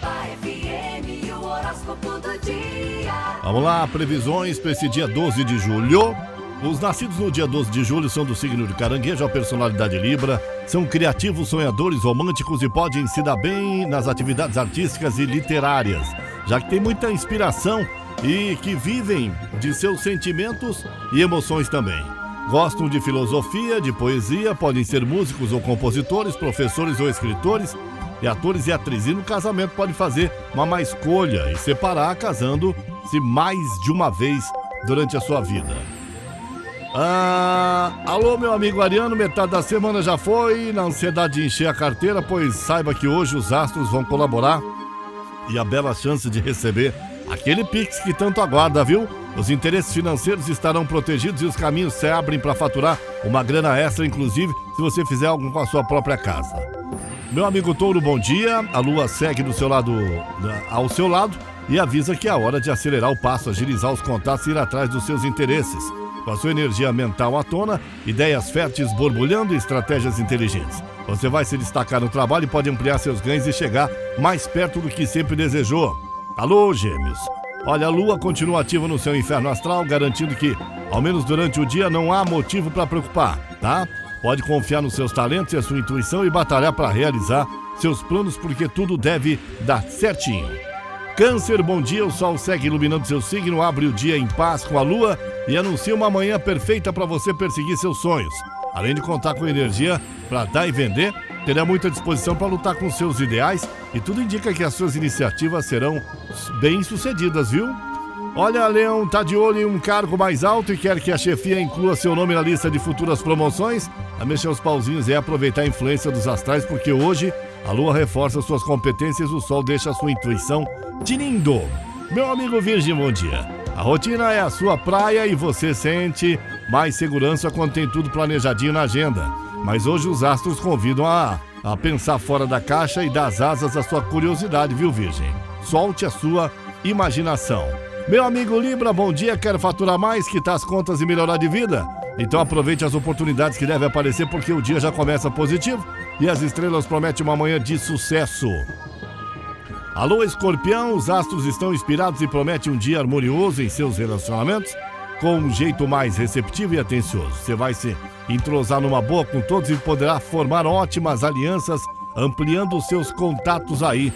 FM, o horóscopo do dia. Vamos lá, previsões para esse dia 12 de julho. Os nascidos no dia 12 de julho são do signo de caranguejo, a personalidade Libra, são criativos, sonhadores, românticos e podem se dar bem nas atividades artísticas e literárias, já que tem muita inspiração e que vivem de seus sentimentos e emoções também. Gostam de filosofia, de poesia, podem ser músicos ou compositores, professores ou escritores, e atores e atrizes. E no casamento pode fazer uma má escolha e separar casando-se mais de uma vez durante a sua vida. Ah, alô, meu amigo Ariano, metade da semana já foi. Na ansiedade de encher a carteira, pois saiba que hoje os astros vão colaborar e a bela chance de receber aquele Pix que tanto aguarda, viu? Os interesses financeiros estarão protegidos e os caminhos se abrem para faturar uma grana extra, inclusive se você fizer algo com a sua própria casa. Meu amigo Touro, bom dia. A lua segue do seu lado, ao seu lado e avisa que é a hora de acelerar o passo, agilizar os contatos e ir atrás dos seus interesses. Com a sua energia mental à tona, ideias férteis borbulhando e estratégias inteligentes. Você vai se destacar no trabalho e pode ampliar seus ganhos e chegar mais perto do que sempre desejou. Alô, gêmeos! Olha, a lua continua ativa no seu inferno astral, garantindo que, ao menos durante o dia, não há motivo para preocupar, tá? Pode confiar nos seus talentos e a sua intuição e batalhar para realizar seus planos, porque tudo deve dar certinho. Câncer, bom dia. O sol segue iluminando seu signo, abre o dia em paz com a lua e anuncia uma manhã perfeita para você perseguir seus sonhos. Além de contar com energia para dar e vender, terá muita disposição para lutar com seus ideais e tudo indica que as suas iniciativas serão bem sucedidas, viu? Olha, Leão tá de olho em um cargo mais alto e quer que a chefia inclua seu nome na lista de futuras promoções. A mexer os pauzinhos é aproveitar a influência dos astrais, porque hoje a lua reforça suas competências, o sol deixa sua intuição tinindo. Meu amigo Virgem, bom dia. A rotina é a sua praia e você sente mais segurança quando tem tudo planejadinho na agenda. Mas hoje os astros convidam a, a pensar fora da caixa e dar as asas à sua curiosidade, viu, Virgem? Solte a sua imaginação. Meu amigo Libra, bom dia. Quer faturar mais, quitar as contas e melhorar de vida? Então aproveite as oportunidades que devem aparecer porque o dia já começa positivo e as estrelas prometem uma manhã de sucesso. Alô, escorpião, os astros estão inspirados e prometem um dia harmonioso em seus relacionamentos, com um jeito mais receptivo e atencioso. Você vai se entrosar numa boa com todos e poderá formar ótimas alianças, ampliando seus contatos aí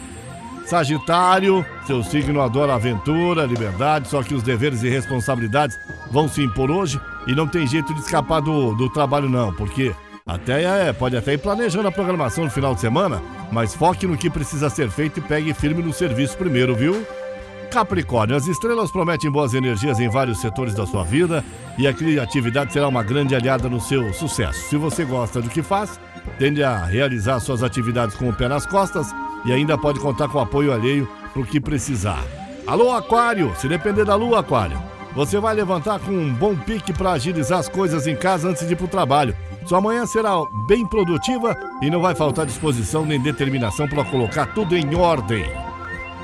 Sagitário, seu signo adora aventura, liberdade, só que os deveres e responsabilidades vão se impor hoje e não tem jeito de escapar do, do trabalho não, porque até é, pode até ir planejando a programação no final de semana, mas foque no que precisa ser feito e pegue firme no serviço primeiro, viu? Capricórnio, as estrelas prometem boas energias em vários setores da sua vida e a criatividade será uma grande aliada no seu sucesso. Se você gosta do que faz, tende a realizar suas atividades com o pé nas costas e ainda pode contar com apoio alheio para o que precisar. Alô, Aquário! Se depender da lua, Aquário, você vai levantar com um bom pique para agilizar as coisas em casa antes de ir para o trabalho. Sua manhã será bem produtiva e não vai faltar disposição nem determinação para colocar tudo em ordem.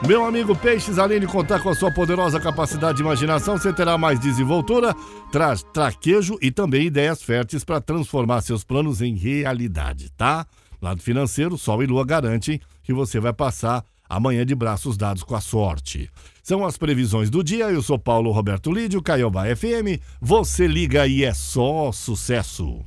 Meu amigo Peixes, além de contar com a sua poderosa capacidade de imaginação, você terá mais desenvoltura, tra traquejo e também ideias férteis para transformar seus planos em realidade, tá? Lado financeiro, Sol e Lua garantem que você vai passar amanhã de braços dados com a sorte. São as previsões do dia. Eu sou Paulo Roberto Lídio, Caiobá FM. Você liga e é só sucesso.